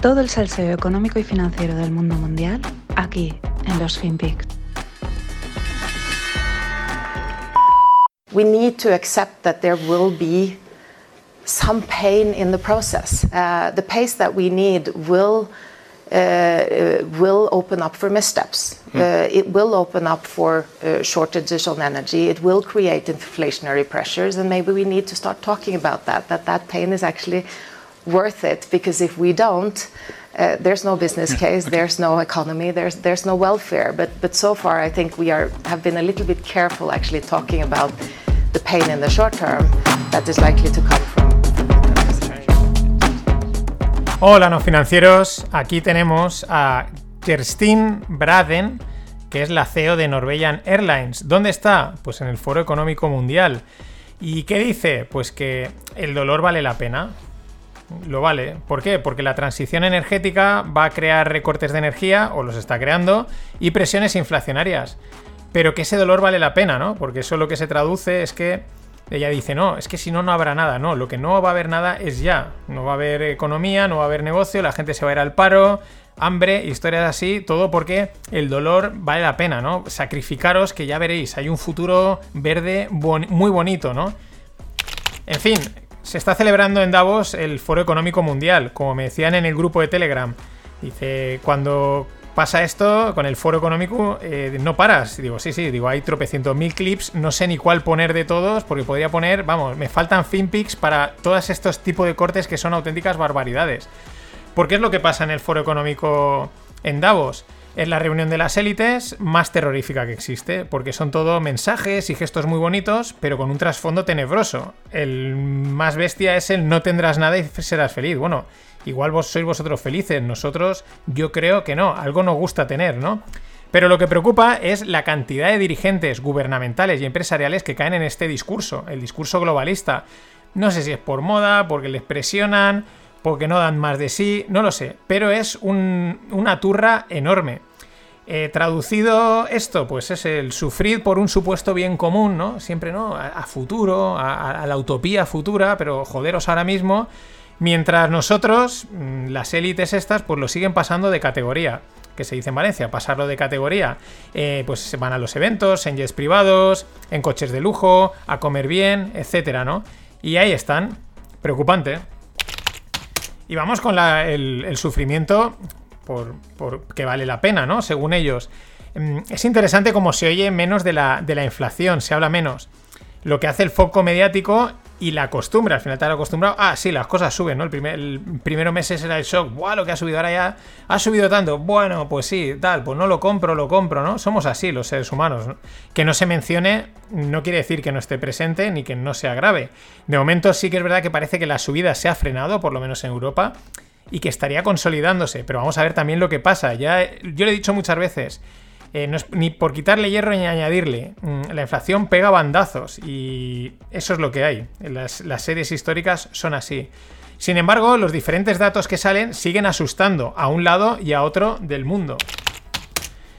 Todo el salseo económico y financiero del mundo mundial aquí en los FinPix. We need to accept that there will be some pain in the process. Uh, the pace that we need will uh, will open up for missteps. Uh, it will open up for uh, shortages on energy. It will create inflationary pressures, and maybe we need to start talking about that. That that pain is actually worth it because if we don't, uh, there's no business case, there's no economy, there's there's no welfare. But but so far, I think we are have been a little bit careful actually talking about the pain in the short term that is likely to come from. Hola, no financieros. Aquí tenemos a Kerstin Braden, que es la CEO de Norwegian Airlines. ¿Dónde está? Pues en el Foro Económico Mundial. ¿Y qué dice? Pues que el dolor vale la pena. Lo vale. ¿Por qué? Porque la transición energética va a crear recortes de energía, o los está creando, y presiones inflacionarias. Pero que ese dolor vale la pena, ¿no? Porque eso lo que se traduce es que ella dice, no, es que si no, no habrá nada. No, lo que no va a haber nada es ya. No va a haber economía, no va a haber negocio, la gente se va a ir al paro, hambre, historias así, todo porque el dolor vale la pena, ¿no? Sacrificaros que ya veréis, hay un futuro verde muy bonito, ¿no? En fin, se está celebrando en Davos el Foro Económico Mundial, como me decían en el grupo de Telegram. Dice, cuando pasa esto con el foro económico, eh, no paras. Digo, sí, sí, digo, hay tropecientos mil clips, no sé ni cuál poner de todos, porque podría poner, vamos, me faltan finpics para todos estos tipos de cortes que son auténticas barbaridades. ¿Por qué es lo que pasa en el foro económico en Davos? Es la reunión de las élites más terrorífica que existe, porque son todo mensajes y gestos muy bonitos, pero con un trasfondo tenebroso. El más bestia es el no tendrás nada y serás feliz. Bueno, Igual vos sois vosotros felices, nosotros yo creo que no, algo nos gusta tener, ¿no? Pero lo que preocupa es la cantidad de dirigentes gubernamentales y empresariales que caen en este discurso, el discurso globalista. No sé si es por moda, porque les presionan, porque no dan más de sí, no lo sé, pero es una turra enorme. Eh, traducido esto, pues es el sufrir por un supuesto bien común, ¿no? Siempre, ¿no? A, futuro, a, la utopía futura, pero joderos ahora mismo Mientras nosotros, mm, las élites estas, pues lo siguen pasando de categoría, que se dice en Valencia, pasarlo de categoría, eh, pues se van a los eventos, en jets privados, en coches de lujo, a comer bien, etcétera, ¿no? Y ahí están, preocupante. Y vamos con el, sufrimiento por, que vale la pena, ¿no? Según ellos. Mm, es interesante como se oye menos de la, de la inflación, se habla menos. Lo que hace el foco mediático y la costumbre, al final te has acostumbrado, ah, sí, las cosas suben, ¿no? El, primer, primero meses era el shock, ¡buah, lo que ha subido ahora ya! Ha subido tanto, bueno, pues sí, tal, pues no lo compro, lo compro, ¿no? Somos así los seres humanos. Que no se mencione no quiere decir que no esté presente ni que no sea grave. De momento sí que es verdad que parece que la subida se ha frenado, por lo menos en Europa, y que estaría consolidándose, pero vamos a ver también lo que pasa. Ya, yo le he dicho muchas veces, eh, no es ni por quitarle hierro ni añadirle. Mm, la inflación pega bandazos y eso es lo que hay. Las, las series históricas son así. Sin embargo, los diferentes datos que salen siguen asustando a un lado y a otro del mundo.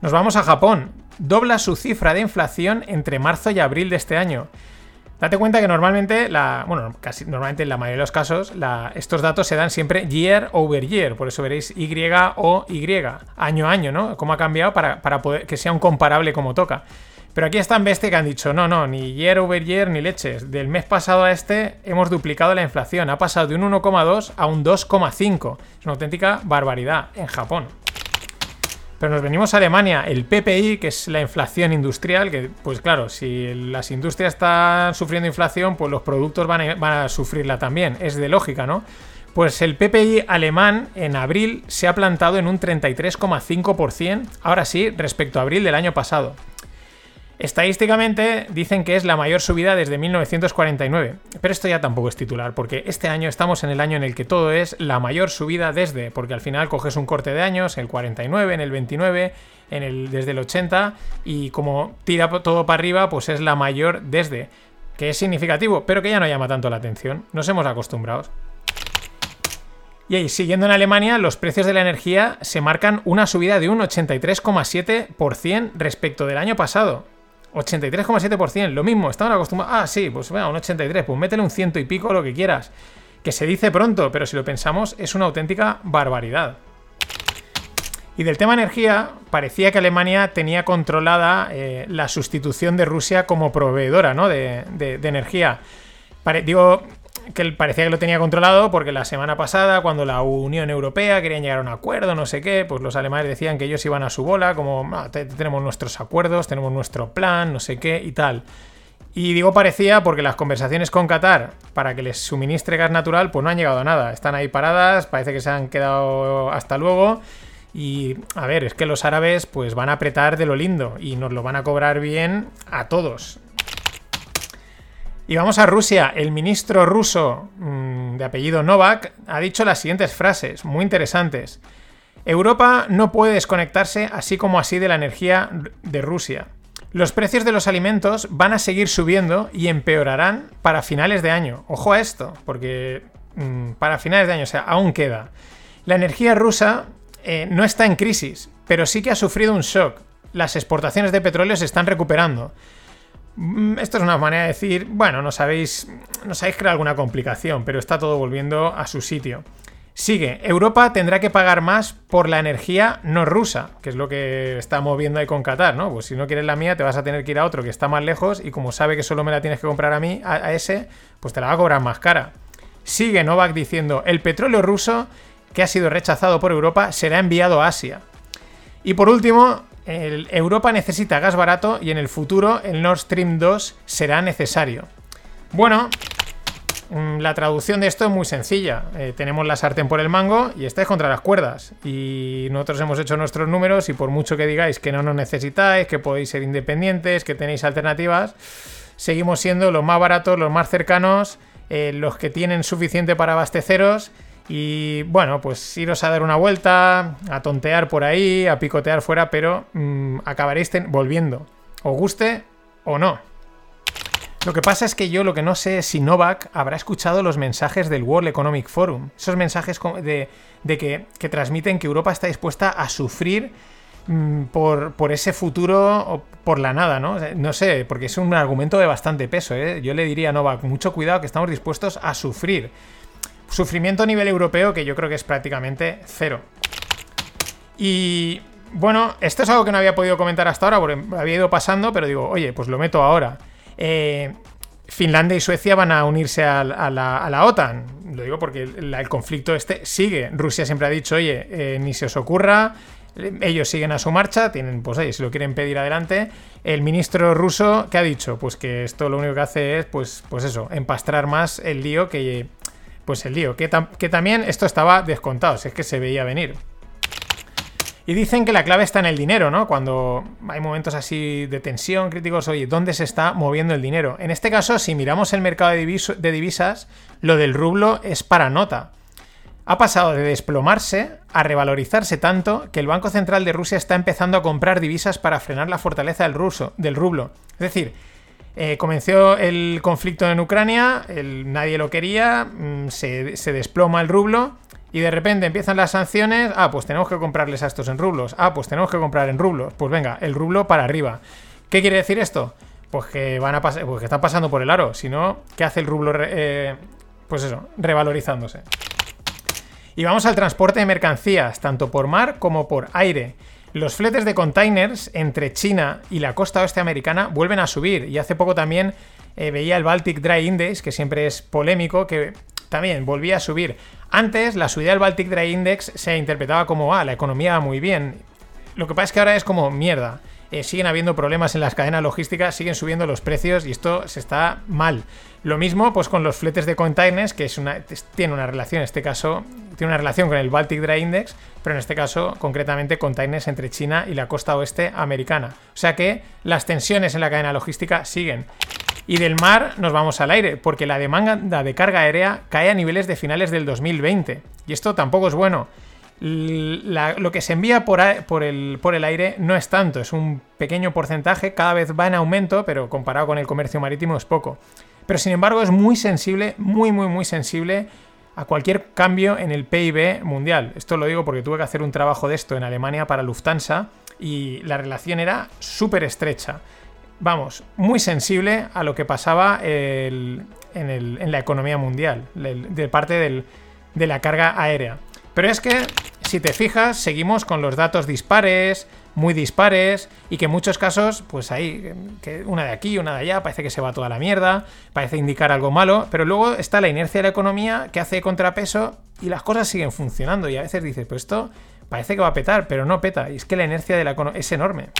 Nos vamos a Japón. Dobla su cifra de inflación entre marzo y abril de este año. Date cuenta que normalmente, la, bueno, casi normalmente en la mayoría de los casos, estos datos se dan siempre year over year, por eso veréis Y o Y, año a año, ¿no? Cómo ha cambiado para, poder que sea un comparable como toca. Pero aquí están bestia que han dicho, no, no, ni year over year ni leches. Del mes pasado a este hemos duplicado la inflación. Ha pasado de un 1,2 a un 2,5. Es una auténtica barbaridad en Japón. Pero nos venimos a Alemania, el PPI, que es la inflación industrial, que pues claro, si las industrias están sufriendo inflación, pues los productos van a, van a sufrirla también, es de lógica, ¿no? Pues el PPI alemán en abril se ha plantado en un 33,5%, ahora sí, respecto a abril del año pasado. Estadísticamente dicen que es la mayor subida desde 1949, pero esto ya tampoco es titular, porque este año estamos en el año en el que todo es la mayor subida desde, porque al final coges un corte de años, el 49, en el 29, en el, desde el 80, y como tira todo para arriba, pues es la mayor desde, que es significativo, pero que ya no llama tanto la atención, nos hemos acostumbrado. Y ahí, siguiendo en Alemania, los precios de la energía se marcan una subida de un 83,7% respecto del año pasado. 83,7%, lo mismo, estaban acostumbrados. Ah, sí, pues bueno, un 83, pues métele un ciento y pico lo que quieras. que se dice pronto, pero si lo pensamos es una auténtica barbaridad. Y del tema energía, parecía que Alemania tenía controlada eh, la sustitución de Rusia como proveedora ¿no? de, energía. digo que parecía que lo tenía controlado porque la semana pasada, cuando la Unión Europea quería llegar a un acuerdo, no sé qué, pues los alemanes decían que ellos iban a su bola, como ah, tenemos nuestros acuerdos, tenemos nuestro plan, no sé qué y tal. Y digo parecía porque las conversaciones con Qatar para que les suministre gas natural pues no han llegado a nada. Están ahí paradas, parece que se han quedado hasta luego. Y a ver, es que los árabes pues van a apretar de lo lindo y nos lo van a cobrar bien a todos. Y vamos a Rusia. El ministro ruso mm, de apellido Novak ha dicho las siguientes frases, muy interesantes. Europa no puede desconectarse así como así de la energía de Rusia. Los precios de los alimentos van a seguir subiendo y empeorarán para finales de año. Ojo a esto, porque mm, para finales de año, o sea, aún queda. La energía rusa eh, no está en crisis, pero sí que ha sufrido un shock. Las exportaciones de petróleo se están recuperando. Mm, esto es una manera de decir, bueno, no sabéis, no sabéis crear alguna complicación, pero está todo volviendo a su sitio. Sigue, Europa tendrá que pagar más por la energía no rusa, que es lo que está moviendo ahí con Qatar, ¿no? Pues si no quieres la mía, te vas a tener que ir a otro que está más lejos y como sabe que solo me la tienes que comprar a mí, a, ese, pues te la va a cobrar más cara. Sigue Novak diciendo, el petróleo ruso que ha sido rechazado por Europa será enviado a Asia. Y por último, Europa necesita gas barato y en el futuro el Nord Stream 2 será necesario. Bueno, mm, la traducción de esto es muy sencilla. Eh, tenemos la sartén por el mango y estáis contra las cuerdas. Y nosotros hemos hecho nuestros números y por mucho que digáis que no nos necesitáis, que podéis ser independientes, que tenéis alternativas, seguimos siendo los más baratos, los más cercanos, eh, los que tienen suficiente para abasteceros y bueno, pues iros a dar una vuelta, a tontear por ahí, a picotear fuera, pero mm, acabaréis volviendo. Os guste o no. Lo que pasa es que yo lo que no sé es si Novak habrá escuchado los mensajes del World Economic Forum. Esos mensajes de, que, transmiten que Europa está dispuesta a sufrir mm, por, por, ese futuro o por la nada, ¿no? No sé, porque es un argumento de bastante peso, ¿eh? Yo le diría a Novak, mucho cuidado que estamos dispuestos a sufrir. Sufrimiento a nivel europeo que yo creo que es prácticamente cero. Y bueno, esto es algo que no había podido comentar hasta ahora porque había ido pasando, pero digo, oye, pues lo meto ahora. Eh, Finlandia y Suecia van a unirse a, la, OTAN. Lo digo porque el, conflicto este sigue. Rusia siempre ha dicho, oye, eh, ni se os ocurra, ellos siguen a su marcha, tienen, pues oye, si lo quieren pedir adelante. El ministro ruso, ¿qué ha dicho? Pues que esto lo único que hace es, pues, pues eso, empastrar más el lío que, pues el lío, que, también esto estaba descontado, si es que se veía venir. Y dicen que la clave está en el dinero, ¿no? Cuando hay momentos así de tensión, críticos, oye, ¿dónde se está moviendo el dinero? En este caso, si miramos el mercado de, de divisas, lo del rublo es para nota. Ha pasado de desplomarse a revalorizarse tanto que el Banco Central de Rusia está empezando a comprar divisas para frenar la fortaleza del, ruso, del rublo. Es decir, eh, comenzó el conflicto en Ucrania, nadie lo quería, mm, se, desploma el rublo y de repente empiezan las sanciones. Ah, pues tenemos que comprarles a estos en rublos. Ah, pues tenemos que comprar en rublos. Pues venga, el rublo para arriba. ¿Qué quiere decir esto? Pues que van a pasar, pues que están pasando por el aro. Si no, ¿qué hace el rublo? Eh, pues eso, revalorizándose. Y vamos al transporte de mercancías, tanto por mar como por aire. Los fletes de containers entre China y la costa oeste americana vuelven a subir y hace poco también eh, veía el Baltic Dry Index, que siempre es polémico, que también volvía a subir. Antes la subida del Baltic Dry Index se interpretaba como, ah, la economía va muy bien. Lo que pasa es que ahora es como mierda. Eh, siguen habiendo problemas en las cadenas logísticas, siguen subiendo los precios y esto se está mal. Lo mismo pues con los fletes de containers, que es una, tiene una relación, en este caso, tiene una relación con el Baltic Dry Index, pero en este caso concretamente containers entre China y la costa oeste americana. O sea que las tensiones en la cadena logística siguen. Y del mar nos vamos al aire, porque la demanda de carga aérea cae a niveles de finales del 2020. Y esto tampoco es bueno lo que se envía por, el, por el aire no es tanto, es un pequeño porcentaje, cada vez va en aumento, pero comparado con el comercio marítimo es poco. Pero sin embargo es muy sensible, muy, muy, muy sensible a cualquier cambio en el PIB mundial. Esto lo digo porque tuve que hacer un trabajo de esto en Alemania para Lufthansa y la relación era súper estrecha. vamos, muy sensible a lo que pasaba en, la economía mundial, de parte de la carga aérea. Pero es que, si te fijas, seguimos con los datos dispares, muy dispares y que en muchos casos, pues ahí, que una de aquí, una de allá, parece que se va toda la mierda, parece indicar algo malo, pero luego está la inercia de la economía que hace contrapeso y las cosas siguen funcionando y a veces dices, pues esto parece que va a petar, pero no peta, y es que la inercia de la economía es enorme.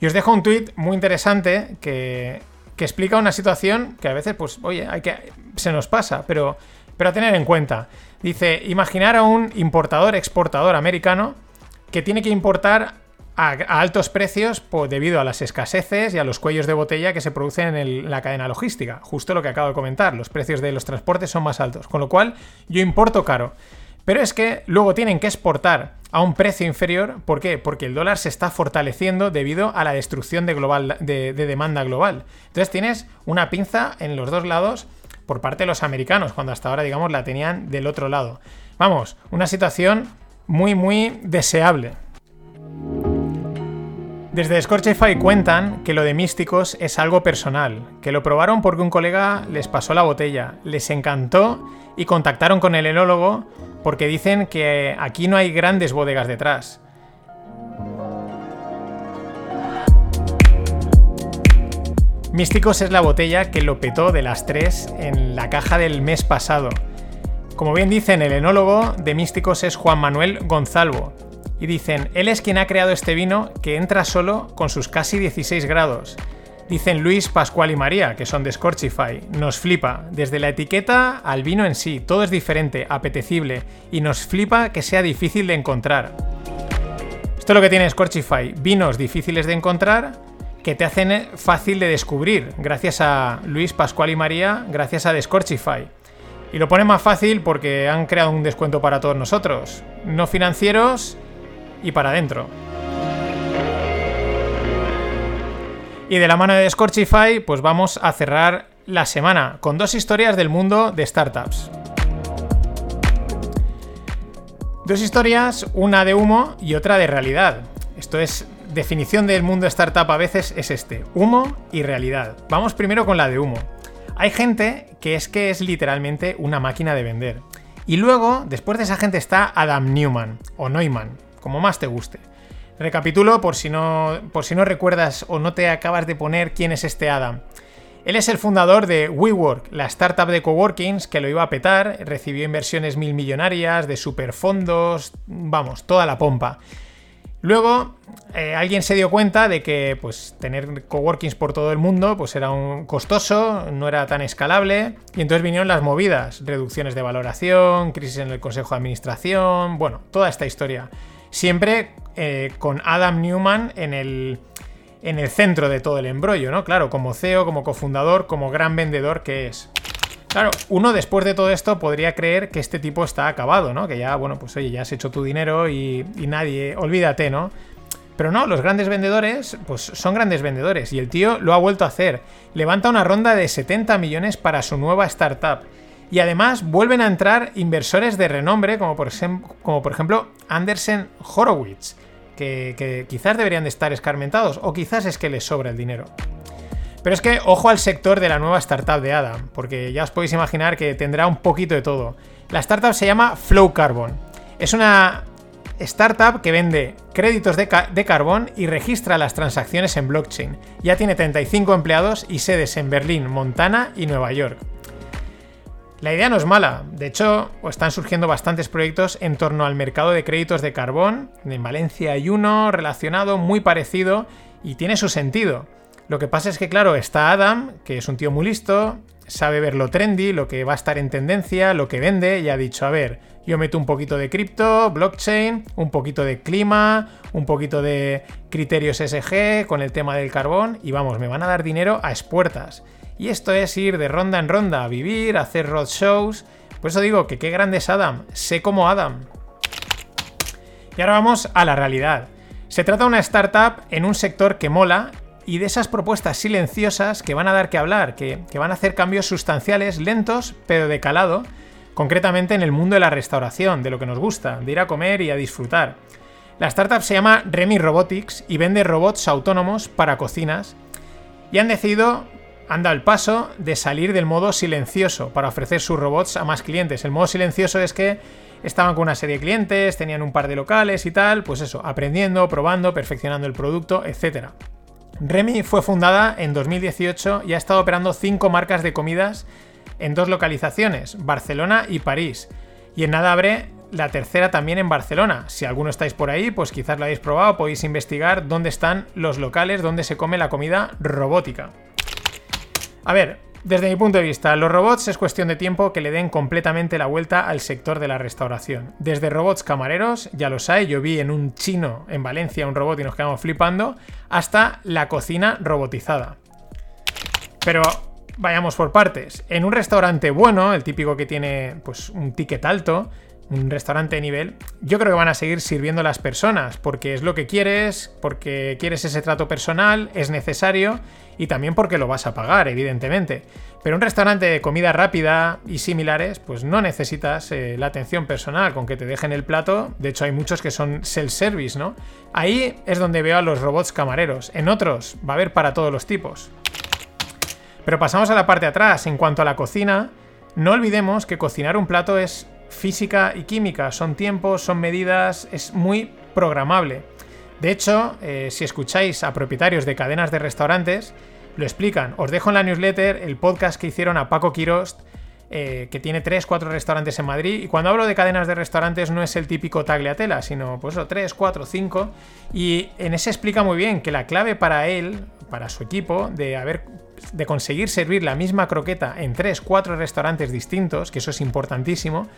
Y os dejo un tuit muy interesante que, que explica una situación que a veces, pues, oye, hay que, se nos pasa, pero, pero a tener en cuenta. Dice, imaginar a un importador-exportador americano que tiene que importar a, altos precios debido a las escaseces y a los cuellos de botella que se producen en, la cadena logística. Justo lo que acabo de comentar, los precios de los transportes son más altos, con lo cual yo importo caro. Pero es que luego tienen que exportar a un precio inferior. ¿Por qué? Porque el dólar se está fortaleciendo debido a la destrucción de, de demanda global. Entonces tienes una pinza en los dos lados por parte de los americanos, cuando hasta ahora, digamos, la tenían del otro lado. Vamos, una situación muy, muy deseable. Desde Scorchify cuentan que lo de místicos es algo personal, que lo probaron porque un colega les pasó la botella, les encantó y contactaron con el enólogo porque dicen que aquí no hay grandes bodegas detrás. Místicos es la botella que lo petó de las tres en la caja del mes pasado. Como bien dicen, el enólogo de Místicos es Juan Manuel Gonzalvo. Y dicen, él es quien ha creado este vino que entra solo con sus casi 16 grados. Dicen Luis, Pascual y María, que son de Scorchify. Nos flipa. Desde la etiqueta al vino en sí, todo es diferente, apetecible, y nos flipa que sea difícil de encontrar. Esto es lo que tiene Scorchify. Vinos difíciles de encontrar que te hacen fácil de descubrir, gracias a Luis, Pascual y María, gracias a Scorchify. Y lo pone más fácil porque han creado un descuento para todos nosotros. No financieros y para adentro. Y de la mano de Scorchify, pues vamos a cerrar la semana con dos historias del mundo de startups. Dos historias, una de humo y otra de realidad. Esto es definición del mundo startup a veces es este, humo y realidad. Vamos primero con la de humo. Hay gente que es que es literalmente una máquina de vender. Y luego, después de esa gente está Adam Newman, o Neumann, como más te guste. Recapitulo por si no, por si no recuerdas o no te acabas de poner quién es este Adam. Él es el fundador de WeWork, la startup de coworkings que lo iba a petar, recibió inversiones mil millonarias, de superfondos, vamos, toda la pompa. Luego, eh, alguien se dio cuenta de que pues, tener coworkings por todo el mundo pues, era un costoso, no era tan escalable, y entonces vinieron las movidas, reducciones de valoración, crisis en el consejo de administración, bueno, toda esta historia. Siempre eh, con Adam Newman en el, en el centro de todo el embrollo, ¿no? Claro, como CEO, como cofundador, como gran vendedor que es. Claro, uno después de todo esto podría creer que este tipo está acabado, ¿no? Que ya, bueno, pues oye, ya has hecho tu dinero y, nadie, olvídate, ¿no? Pero no, los grandes vendedores, pues son grandes vendedores y el tío lo ha vuelto a hacer. Levanta una ronda de 70 millones para su nueva startup. Y además vuelven a entrar inversores de renombre, como por, ejemplo Andersen Horowitz, que, que quizás deberían de estar escarmentados, o quizás es que les sobra el dinero. Pero es que ojo al sector de la nueva startup de Adam, porque ya os podéis imaginar que tendrá un poquito de todo. La startup se llama Flow Carbon. Es una startup que vende créditos de, carbón y registra las transacciones en blockchain. Ya tiene 35 empleados y sedes en Berlín, Montana y Nueva York. La idea no es mala, de hecho están surgiendo bastantes proyectos en torno al mercado de créditos de carbón. En Valencia hay uno relacionado muy parecido y tiene su sentido. Lo que pasa es que, claro, está Adam, que es un tío muy listo, sabe ver lo trendy, lo que va a estar en tendencia, lo que vende, y ha dicho, a ver, yo meto un poquito de cripto, blockchain, un poquito de clima, un poquito de criterios SG con el tema del carbón, y vamos, me van a dar dinero a expuertas. Y esto es ir de ronda en ronda, a vivir, a hacer roadshows. Por eso digo que qué grande es Adam, sé como Adam. Y ahora vamos a la realidad. Se trata de una startup en un sector que mola y de esas propuestas silenciosas que van a dar que hablar, que, van a hacer cambios sustanciales, lentos, pero de calado, concretamente en el mundo de la restauración, de lo que nos gusta, de ir a comer y a disfrutar. La startup se llama Remy Robotics y vende robots autónomos para cocinas y han decidido, han dado el paso de salir del modo silencioso para ofrecer sus robots a más clientes. El modo silencioso es que estaban con una serie de clientes, tenían un par de locales y tal, pues eso, aprendiendo, probando, perfeccionando el producto, etc. Remy fue fundada en 2018 y ha estado operando cinco marcas de comidas en dos localizaciones, Barcelona y París. Y en nada abre la tercera también en Barcelona. Si alguno estáis por ahí, pues quizás la habéis probado, podéis investigar dónde están los locales donde se come la comida robótica. A ver, desde mi punto de vista, los robots es cuestión de tiempo que le den completamente la vuelta al sector de la restauración. Desde robots camareros, ya los hay, yo vi en un chino en Valencia un robot y nos quedamos flipando, hasta la cocina robotizada. Pero vayamos por partes. En un restaurante bueno, el típico que tiene pues un ticket alto, un restaurante de nivel, yo creo que van a seguir sirviendo a las personas, porque es lo que quieres, porque quieres ese trato personal, es necesario y también porque lo vas a pagar, evidentemente. Pero un restaurante de comida rápida y similares, pues no necesitas eh, la atención personal, con que te dejen el plato. De hecho, hay muchos que son self-service, ¿no? Ahí es donde veo a los robots camareros. En otros va a haber para todos los tipos. Pero pasamos a la parte de atrás. En cuanto a la cocina, no olvidemos que cocinar un plato es física y química, son tiempos, son medidas, es muy programable. De hecho, eh, si escucháis a propietarios de cadenas de restaurantes, lo explican. Os dejo en la newsletter el podcast que hicieron a Paco Quirost, eh, que tiene 3-4 restaurantes en Madrid. Y cuando hablo de cadenas de restaurantes no es el típico tagliatela, sino pues 3, 4, 5. Y en ese explica muy bien que la clave para él, para su equipo, de haber de conseguir servir la misma croqueta en 3, 4 restaurantes distintos, que eso es importantísimo,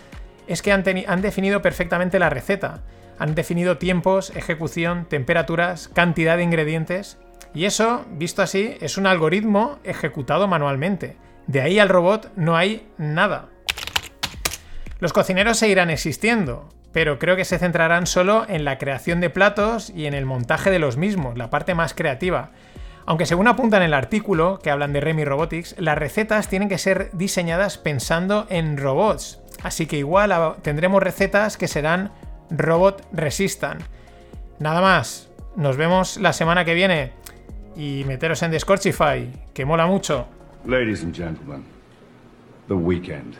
es que han, han definido perfectamente la receta. Han definido tiempos, ejecución, temperaturas, cantidad de ingredientes. Y eso, visto así, es un algoritmo ejecutado manualmente. De ahí al robot no hay nada. Los cocineros seguirán existiendo, pero creo que se centrarán solo en la creación de platos y en el montaje de los mismos, la parte más creativa. Aunque según apunta en el artículo que hablan de Remy Robotics, las recetas tienen que ser diseñadas pensando en robots. Así que igual tendremos recetas que serán robot resistant. Nada más, nos vemos la semana que viene y meteros en Discordify, que mola mucho. Ladies and gentlemen, the weekend.